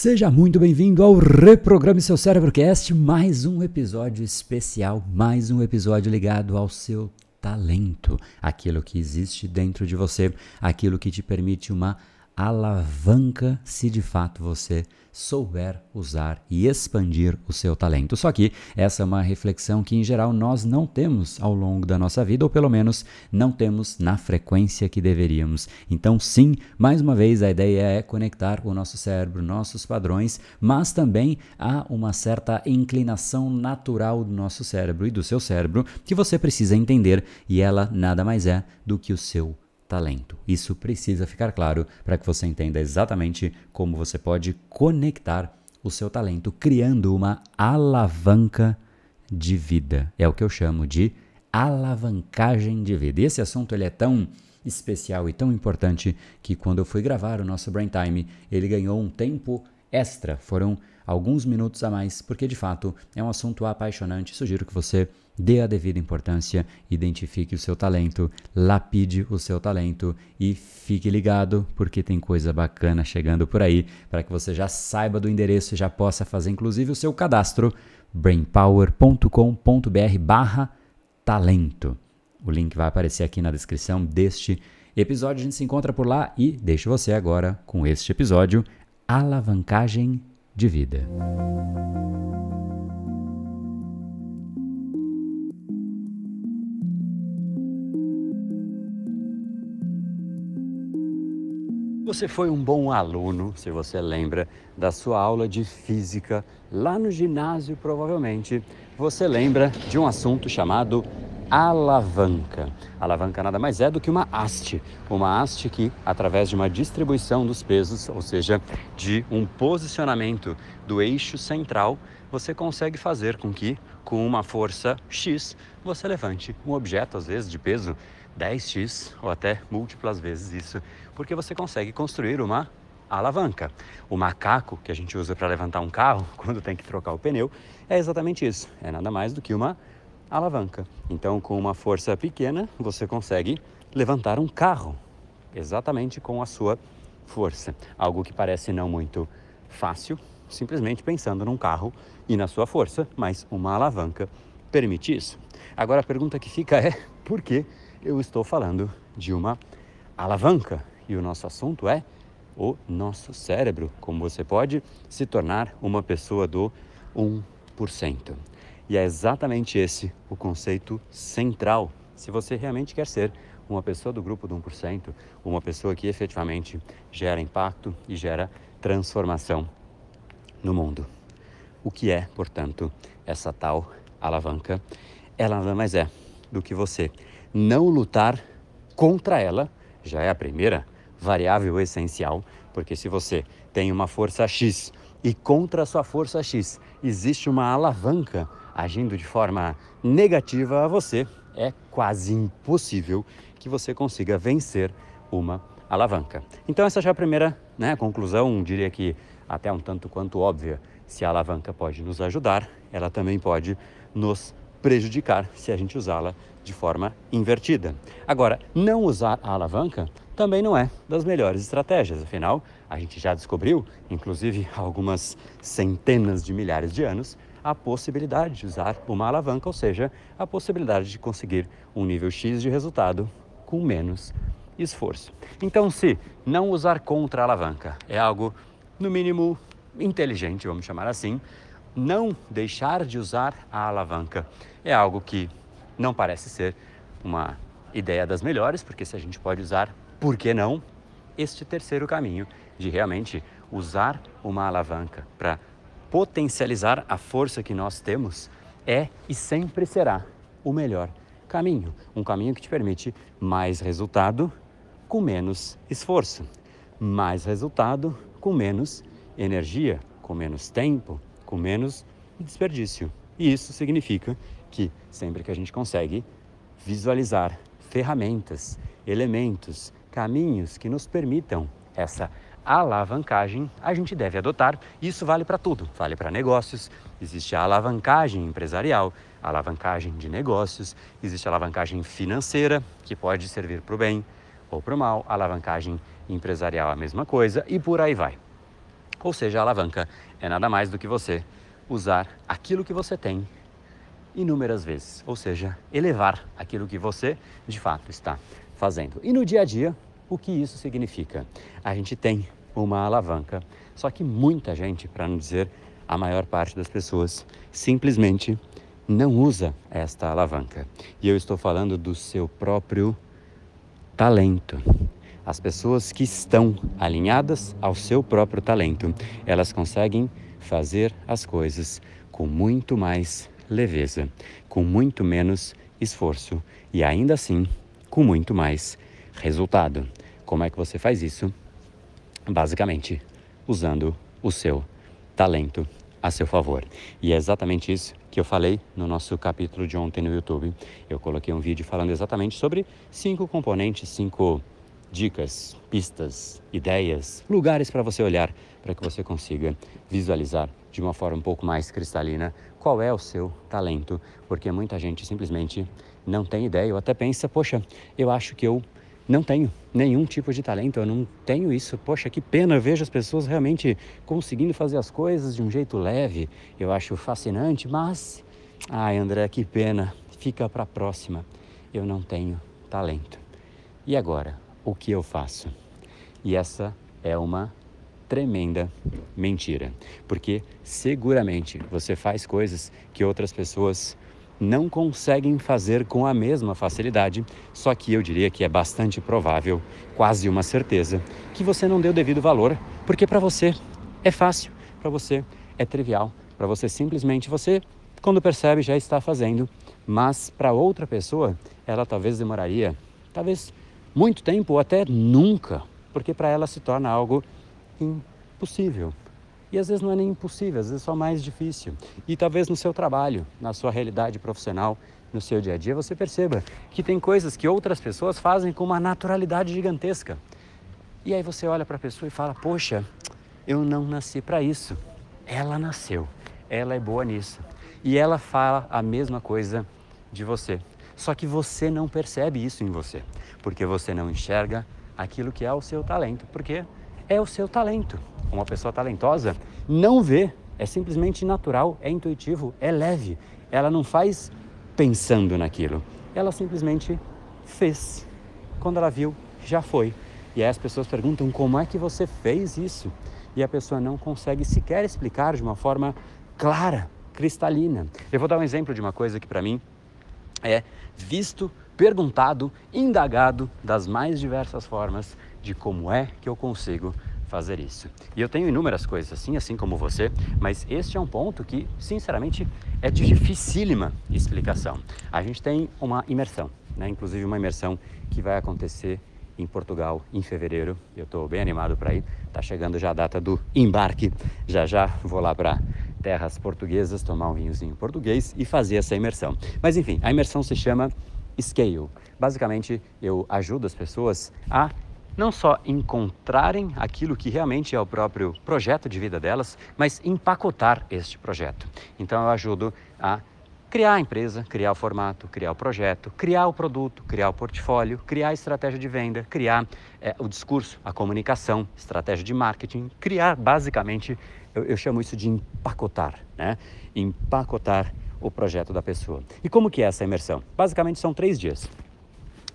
Seja muito bem-vindo ao Reprograme Seu Cérebrocast, mais um episódio especial, mais um episódio ligado ao seu talento, aquilo que existe dentro de você, aquilo que te permite uma alavanca se de fato você souber usar e expandir o seu talento. Só que essa é uma reflexão que, em geral, nós não temos ao longo da nossa vida, ou pelo menos não temos na frequência que deveríamos. Então, sim, mais uma vez, a ideia é conectar o nosso cérebro, nossos padrões, mas também há uma certa inclinação natural do nosso cérebro e do seu cérebro que você precisa entender, e ela nada mais é do que o seu talento. Isso precisa ficar claro para que você entenda exatamente como você pode conectar o seu talento criando uma alavanca de vida. É o que eu chamo de alavancagem de vida. E esse assunto ele é tão especial e tão importante que quando eu fui gravar o nosso Brain Time, ele ganhou um tempo extra. Foram alguns minutos a mais, porque de fato é um assunto apaixonante. Sugiro que você dê a devida importância, identifique o seu talento, lapide o seu talento e fique ligado, porque tem coisa bacana chegando por aí para que você já saiba do endereço e já possa fazer inclusive o seu cadastro brainpower.com.br/barra talento. O link vai aparecer aqui na descrição deste episódio. A gente se encontra por lá e deixo você agora com este episódio Alavancagem de vida. Você foi um bom aluno, se você lembra da sua aula de física lá no ginásio, provavelmente. Você lembra de um assunto chamado alavanca. alavanca nada mais é do que uma haste, uma haste que, através de uma distribuição dos pesos, ou seja, de um posicionamento do eixo central, você consegue fazer com que, com uma força X, você levante um objeto, às vezes de peso 10x ou até múltiplas vezes isso, porque você consegue construir uma alavanca. O macaco que a gente usa para levantar um carro quando tem que trocar o pneu é exatamente isso. É nada mais do que uma alavanca. Então, com uma força pequena, você consegue levantar um carro, exatamente com a sua força. Algo que parece não muito fácil, simplesmente pensando num carro e na sua força, mas uma alavanca permite isso. Agora a pergunta que fica é: por que eu estou falando de uma alavanca? E o nosso assunto é o nosso cérebro, como você pode se tornar uma pessoa do 1%. E é exatamente esse o conceito central. Se você realmente quer ser uma pessoa do grupo do 1%, uma pessoa que efetivamente gera impacto e gera transformação no mundo. O que é, portanto, essa tal alavanca? Ela nada mais é do que você não lutar contra ela, já é a primeira variável essencial, porque se você tem uma força X e contra a sua força X existe uma alavanca agindo de forma negativa a você, é quase impossível que você consiga vencer uma alavanca. Então essa já é a primeira né, conclusão, diria que até um tanto quanto óbvia. Se a alavanca pode nos ajudar, ela também pode nos prejudicar se a gente usá-la de forma invertida. Agora, não usar a alavanca também não é das melhores estratégias, afinal, a gente já descobriu, inclusive há algumas centenas de milhares de anos, a possibilidade de usar uma alavanca, ou seja, a possibilidade de conseguir um nível X de resultado com menos esforço. Então, se não usar contra a alavanca é algo, no mínimo, inteligente, vamos chamar assim, não deixar de usar a alavanca. É algo que não parece ser uma ideia das melhores, porque se a gente pode usar por que não? Este terceiro caminho de realmente usar uma alavanca para potencializar a força que nós temos é e sempre será o melhor caminho. Um caminho que te permite mais resultado com menos esforço, mais resultado com menos energia, com menos tempo, com menos desperdício. E isso significa que sempre que a gente consegue visualizar ferramentas, elementos, caminhos que nos permitam essa alavancagem, a gente deve adotar. Isso vale para tudo, vale para negócios, existe a alavancagem empresarial, a alavancagem de negócios, existe a alavancagem financeira, que pode servir para o bem ou para o mal, a alavancagem empresarial a mesma coisa e por aí vai. Ou seja, a alavanca é nada mais do que você usar aquilo que você tem inúmeras vezes, ou seja, elevar aquilo que você de fato está fazendo. E no dia a dia, o que isso significa? A gente tem uma alavanca, só que muita gente, para não dizer a maior parte das pessoas, simplesmente não usa esta alavanca. E eu estou falando do seu próprio talento. As pessoas que estão alinhadas ao seu próprio talento, elas conseguem fazer as coisas com muito mais leveza, com muito menos esforço e ainda assim com muito mais resultado. Como é que você faz isso? Basicamente, usando o seu talento a seu favor. E é exatamente isso que eu falei no nosso capítulo de ontem no YouTube. Eu coloquei um vídeo falando exatamente sobre cinco componentes, cinco dicas, pistas, ideias, lugares para você olhar para que você consiga visualizar de uma forma um pouco mais cristalina qual é o seu talento, porque muita gente simplesmente não tem ideia ou até pensa, poxa, eu acho que eu não tenho nenhum tipo de talento, eu não tenho isso. Poxa, que pena, eu vejo as pessoas realmente conseguindo fazer as coisas de um jeito leve. Eu acho fascinante, mas ai, André, que pena. Fica para a próxima. Eu não tenho talento. E agora, o que eu faço? E essa é uma tremenda mentira, porque seguramente você faz coisas que outras pessoas não conseguem fazer com a mesma facilidade, só que eu diria que é bastante provável, quase uma certeza, que você não deu devido valor, porque para você é fácil, para você é trivial, para você simplesmente você quando percebe já está fazendo, mas para outra pessoa ela talvez demoraria, talvez muito tempo ou até nunca, porque para ela se torna algo impossível. E às vezes não é nem impossível, às vezes é só mais difícil. E talvez no seu trabalho, na sua realidade profissional, no seu dia a dia, você perceba que tem coisas que outras pessoas fazem com uma naturalidade gigantesca. E aí você olha para a pessoa e fala: Poxa, eu não nasci para isso. Ela nasceu, ela é boa nisso. E ela fala a mesma coisa de você. Só que você não percebe isso em você, porque você não enxerga aquilo que é o seu talento, porque é o seu talento. Uma pessoa talentosa não vê, é simplesmente natural, é intuitivo, é leve. Ela não faz pensando naquilo, ela simplesmente fez. Quando ela viu, já foi. E aí as pessoas perguntam como é que você fez isso? E a pessoa não consegue sequer explicar de uma forma clara, cristalina. Eu vou dar um exemplo de uma coisa que para mim é visto, perguntado, indagado das mais diversas formas de como é que eu consigo fazer isso. E eu tenho inúmeras coisas assim, assim como você, mas este é um ponto que, sinceramente, é de dificílima explicação. A gente tem uma imersão, né? inclusive uma imersão que vai acontecer em Portugal em fevereiro. Eu estou bem animado para ir. Está chegando já a data do embarque. Já já vou lá para terras portuguesas tomar um vinhozinho português e fazer essa imersão. Mas enfim, a imersão se chama Scale. Basicamente, eu ajudo as pessoas a não só encontrarem aquilo que realmente é o próprio projeto de vida delas, mas empacotar este projeto. Então eu ajudo a criar a empresa, criar o formato, criar o projeto, criar o produto, criar o portfólio, criar a estratégia de venda, criar é, o discurso, a comunicação, estratégia de marketing, criar basicamente, eu, eu chamo isso de empacotar, né? Empacotar o projeto da pessoa. E como que é essa imersão? Basicamente são três dias.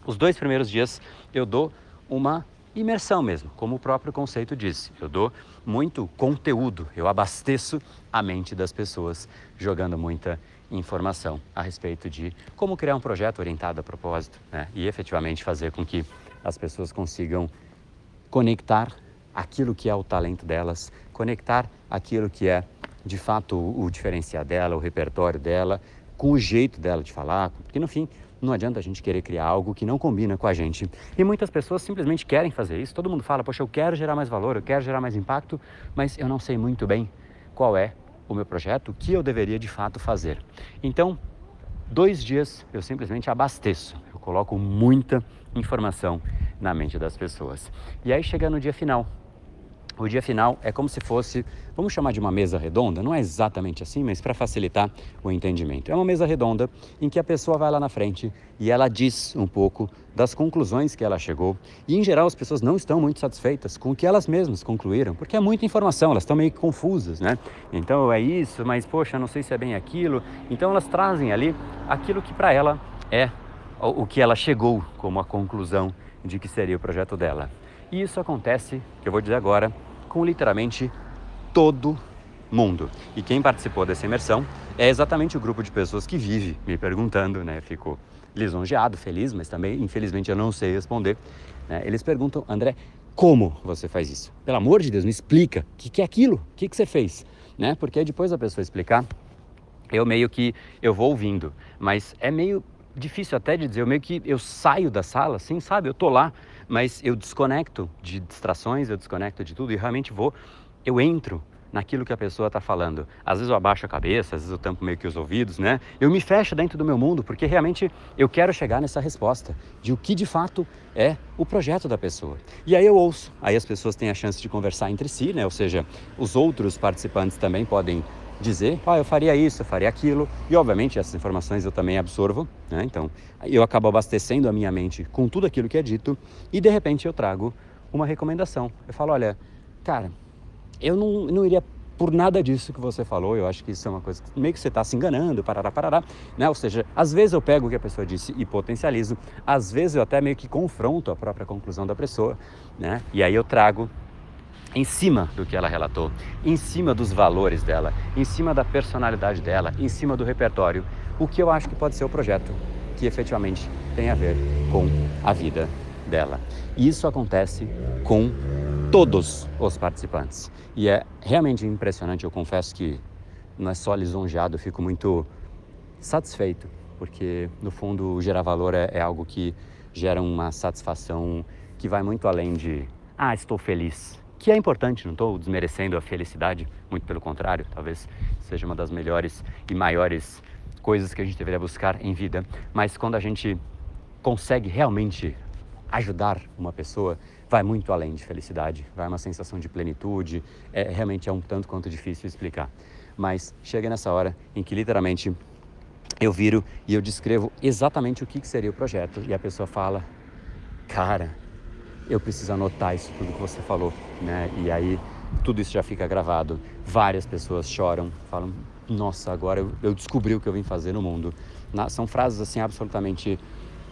Os dois primeiros dias eu dou uma imersão mesmo, como o próprio conceito disse. Eu dou muito conteúdo, eu abasteço a mente das pessoas jogando muita informação a respeito de como criar um projeto orientado a propósito né? e efetivamente fazer com que as pessoas consigam conectar aquilo que é o talento delas, conectar aquilo que é de fato o diferencial dela, o repertório dela, com o jeito dela de falar, porque no fim não adianta a gente querer criar algo que não combina com a gente. E muitas pessoas simplesmente querem fazer isso. Todo mundo fala, poxa, eu quero gerar mais valor, eu quero gerar mais impacto, mas eu não sei muito bem qual é o meu projeto, o que eu deveria de fato fazer. Então, dois dias eu simplesmente abasteço, eu coloco muita informação na mente das pessoas. E aí chega no dia final. O dia final é como se fosse, vamos chamar de uma mesa redonda, não é exatamente assim, mas para facilitar o entendimento. É uma mesa redonda em que a pessoa vai lá na frente e ela diz um pouco das conclusões que ela chegou. E em geral as pessoas não estão muito satisfeitas com o que elas mesmas concluíram, porque é muita informação, elas estão meio confusas, né? Então é isso, mas poxa, não sei se é bem aquilo. Então elas trazem ali aquilo que para ela é o que ela chegou como a conclusão de que seria o projeto dela. E isso acontece, que eu vou dizer agora, com literalmente todo mundo. E quem participou dessa imersão é exatamente o grupo de pessoas que vive me perguntando, né? Fico lisonjeado, feliz, mas também, infelizmente, eu não sei responder. Né? Eles perguntam, André, como você faz isso? Pelo amor de Deus, me explica. O que, que é aquilo? O que, que você fez? Né? Porque depois da pessoa explicar, eu meio que eu vou ouvindo, mas é meio difícil até de dizer, eu meio que eu saio da sala, assim, sabe? Eu tô lá, mas eu desconecto de distrações, eu desconecto de tudo e realmente vou, eu entro naquilo que a pessoa está falando. Às vezes eu abaixo a cabeça, às vezes eu tampo meio que os ouvidos, né? Eu me fecho dentro do meu mundo porque realmente eu quero chegar nessa resposta de o que de fato é o projeto da pessoa. E aí eu ouço, aí as pessoas têm a chance de conversar entre si, né? Ou seja, os outros participantes também podem dizer, ah, eu faria isso, eu faria aquilo, e obviamente essas informações eu também absorvo, né? então eu acabo abastecendo a minha mente com tudo aquilo que é dito e de repente eu trago uma recomendação. Eu falo, olha, cara, eu não, não iria por nada disso que você falou, eu acho que isso é uma coisa que meio que você está se enganando, parará, parará, né? Ou seja, às vezes eu pego o que a pessoa disse e potencializo, às vezes eu até meio que confronto a própria conclusão da pessoa, né? E aí eu trago em cima do que ela relatou, em cima dos valores dela, em cima da personalidade dela, em cima do repertório, o que eu acho que pode ser o projeto que efetivamente tem a ver com a vida dela. E isso acontece com todos os participantes. E é realmente impressionante, eu confesso que não é só lisonjeado, eu fico muito satisfeito, porque no fundo gerar valor é, é algo que gera uma satisfação que vai muito além de, ah, estou feliz que é importante, não estou desmerecendo a felicidade, muito pelo contrário, talvez seja uma das melhores e maiores coisas que a gente deveria buscar em vida. Mas quando a gente consegue realmente ajudar uma pessoa, vai muito além de felicidade, vai uma sensação de plenitude, é, realmente é um tanto quanto difícil explicar. Mas chega nessa hora em que literalmente eu viro e eu descrevo exatamente o que seria o projeto e a pessoa fala, cara, eu preciso anotar isso tudo que você falou, né? E aí tudo isso já fica gravado. Várias pessoas choram, falam: Nossa, agora eu, eu descobri o que eu vim fazer no mundo. Na, são frases assim absolutamente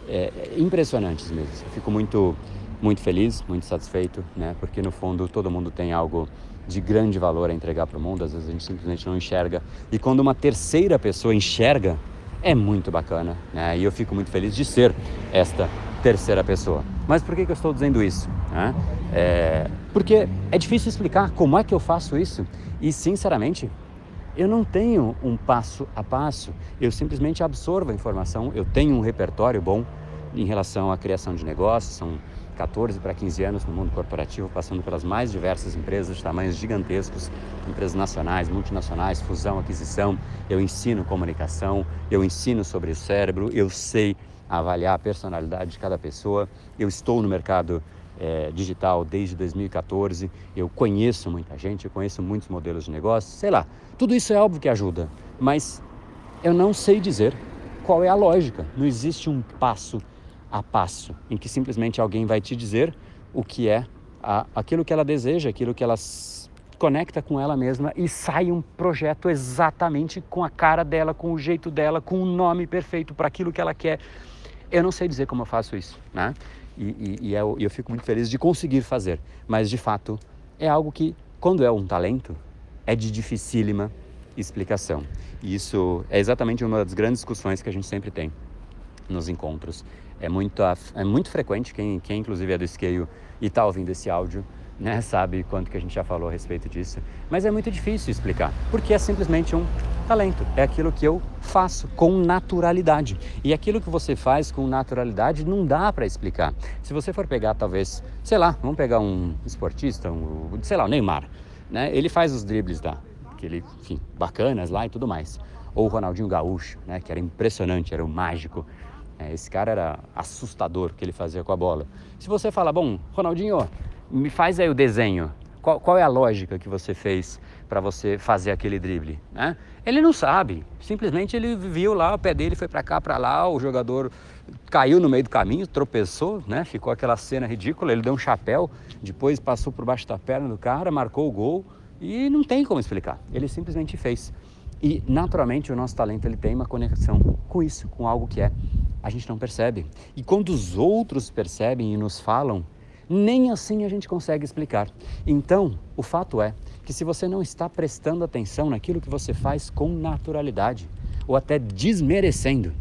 é, impressionantes mesmo. Eu fico muito, muito feliz, muito satisfeito, né? Porque no fundo todo mundo tem algo de grande valor a entregar para o mundo. Às vezes a gente simplesmente não enxerga. E quando uma terceira pessoa enxerga, é muito bacana, né? E eu fico muito feliz de ser esta terceira pessoa. Mas por que, que eu estou dizendo isso? É, porque é difícil explicar como é que eu faço isso e, sinceramente, eu não tenho um passo a passo, eu simplesmente absorvo a informação, eu tenho um repertório bom em relação à criação de negócios, são 14 para 15 anos no mundo corporativo, passando pelas mais diversas empresas tamanhos gigantescos, empresas nacionais, multinacionais, fusão, aquisição. Eu ensino comunicação, eu ensino sobre o cérebro, eu sei avaliar a personalidade de cada pessoa. Eu estou no mercado é, digital desde 2014, eu conheço muita gente, eu conheço muitos modelos de negócio, sei lá. Tudo isso é óbvio que ajuda, mas eu não sei dizer qual é a lógica. Não existe um passo a passo em que simplesmente alguém vai te dizer o que é a, aquilo que ela deseja, aquilo que ela conecta com ela mesma e sai um projeto exatamente com a cara dela, com o jeito dela, com o nome perfeito para aquilo que ela quer. Eu não sei dizer como eu faço isso, né? E, e, e eu, eu fico muito feliz de conseguir fazer, mas de fato é algo que, quando é um talento, é de dificílima explicação. E isso é exatamente uma das grandes discussões que a gente sempre tem nos encontros. É muito, é muito frequente, quem, quem inclusive é do Scale e está ouvindo esse áudio, né, sabe quanto que a gente já falou a respeito disso. Mas é muito difícil explicar, porque é simplesmente um talento. É aquilo que eu faço com naturalidade. E aquilo que você faz com naturalidade não dá para explicar. Se você for pegar, talvez, sei lá, vamos pegar um esportista, um, sei lá, o Neymar, né? Ele faz os dribles da, aquele, enfim, bacanas lá e tudo mais. Ou o Ronaldinho Gaúcho, né? Que era impressionante, era o mágico. É, esse cara era assustador o que ele fazia com a bola. Se você fala, bom, Ronaldinho, me faz aí o desenho. Qual, qual é a lógica que você fez para você fazer aquele drible? Né? Ele não sabe, simplesmente ele viu lá, o pé dele foi para cá, para lá, o jogador caiu no meio do caminho, tropeçou, né? ficou aquela cena ridícula, ele deu um chapéu, depois passou por baixo da perna do cara, marcou o gol e não tem como explicar, ele simplesmente fez. E naturalmente o nosso talento ele tem uma conexão com isso, com algo que é a gente não percebe. E quando os outros percebem e nos falam, nem assim a gente consegue explicar. Então, o fato é que se você não está prestando atenção naquilo que você faz com naturalidade, ou até desmerecendo,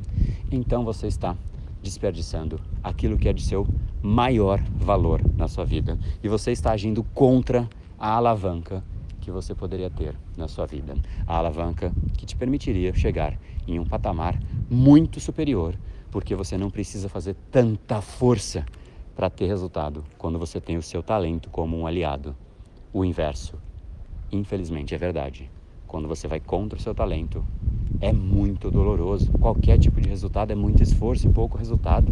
então você está desperdiçando aquilo que é de seu maior valor na sua vida. E você está agindo contra a alavanca que você poderia ter na sua vida. A alavanca que te permitiria chegar em um patamar muito superior, porque você não precisa fazer tanta força para ter resultado quando você tem o seu talento como um aliado. O inverso, infelizmente, é verdade. Quando você vai contra o seu talento, é muito doloroso. Qualquer tipo de resultado é muito esforço e pouco resultado.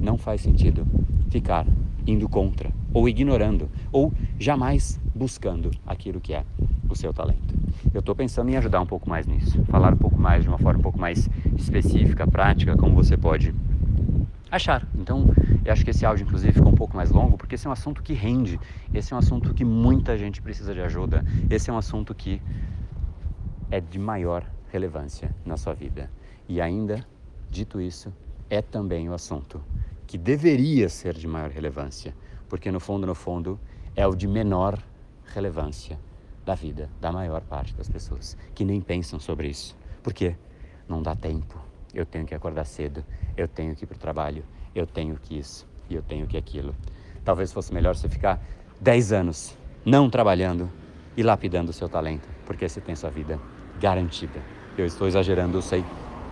Não faz sentido ficar indo contra, ou ignorando, ou jamais buscando aquilo que é o seu talento. Eu estou pensando em ajudar um pouco mais nisso, falar um pouco mais de uma forma um pouco mais específica, prática, como você pode achar. Então, eu acho que esse áudio, inclusive, ficou um pouco mais longo, porque esse é um assunto que rende, esse é um assunto que muita gente precisa de ajuda, esse é um assunto que é de maior relevância na sua vida. E ainda, dito isso, é também o assunto que deveria ser de maior relevância, porque no fundo, no fundo, é o de menor relevância da vida da maior parte das pessoas, que nem pensam sobre isso. Por quê? Não dá tempo. Eu tenho que acordar cedo, eu tenho que ir para o trabalho, eu tenho que isso e eu tenho que aquilo. Talvez fosse melhor você ficar 10 anos não trabalhando e lapidando o seu talento, porque você tem sua vida garantida. Eu estou exagerando, eu sei,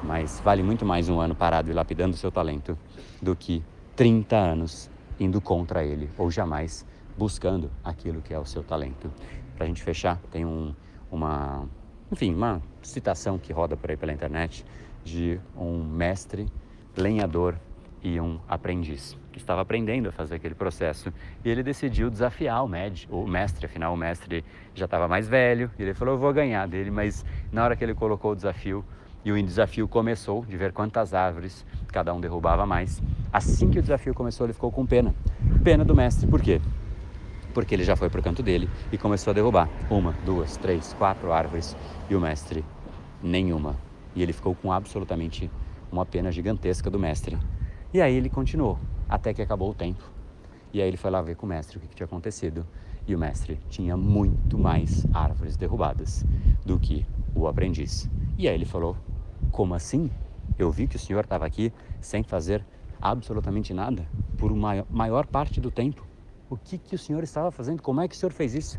mas vale muito mais um ano parado e lapidando o seu talento do que 30 anos indo contra ele ou jamais buscando aquilo que é o seu talento. Para a gente fechar, tem um, uma, enfim, uma citação que roda por aí pela internet de um mestre lenhador e um aprendiz que estava aprendendo a fazer aquele processo e ele decidiu desafiar o, o mestre, afinal o mestre já estava mais velho e ele falou eu vou ganhar dele, mas na hora que ele colocou o desafio e o desafio começou de ver quantas árvores cada um derrubava mais, assim que o desafio começou ele ficou com pena, pena do mestre, por quê? Porque ele já foi para o canto dele e começou a derrubar uma, duas, três, quatro árvores e o mestre nenhuma e ele ficou com absolutamente uma pena gigantesca do mestre. E aí ele continuou, até que acabou o tempo. E aí ele foi lá ver com o mestre o que, que tinha acontecido. E o mestre tinha muito mais árvores derrubadas do que o aprendiz. E aí ele falou: Como assim? Eu vi que o senhor estava aqui sem fazer absolutamente nada por uma maior parte do tempo. O que, que o senhor estava fazendo? Como é que o senhor fez isso?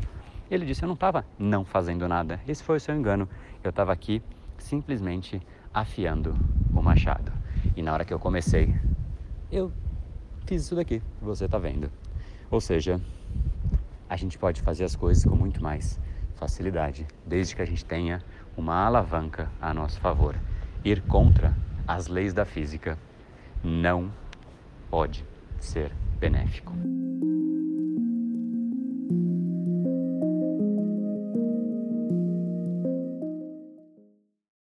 Ele disse: Eu não estava não fazendo nada. Esse foi o seu engano. Eu estava aqui simplesmente afiando o machado. E na hora que eu comecei, eu fiz isso daqui, você está vendo. Ou seja, a gente pode fazer as coisas com muito mais facilidade, desde que a gente tenha uma alavanca a nosso favor. Ir contra as leis da física não pode ser benéfico.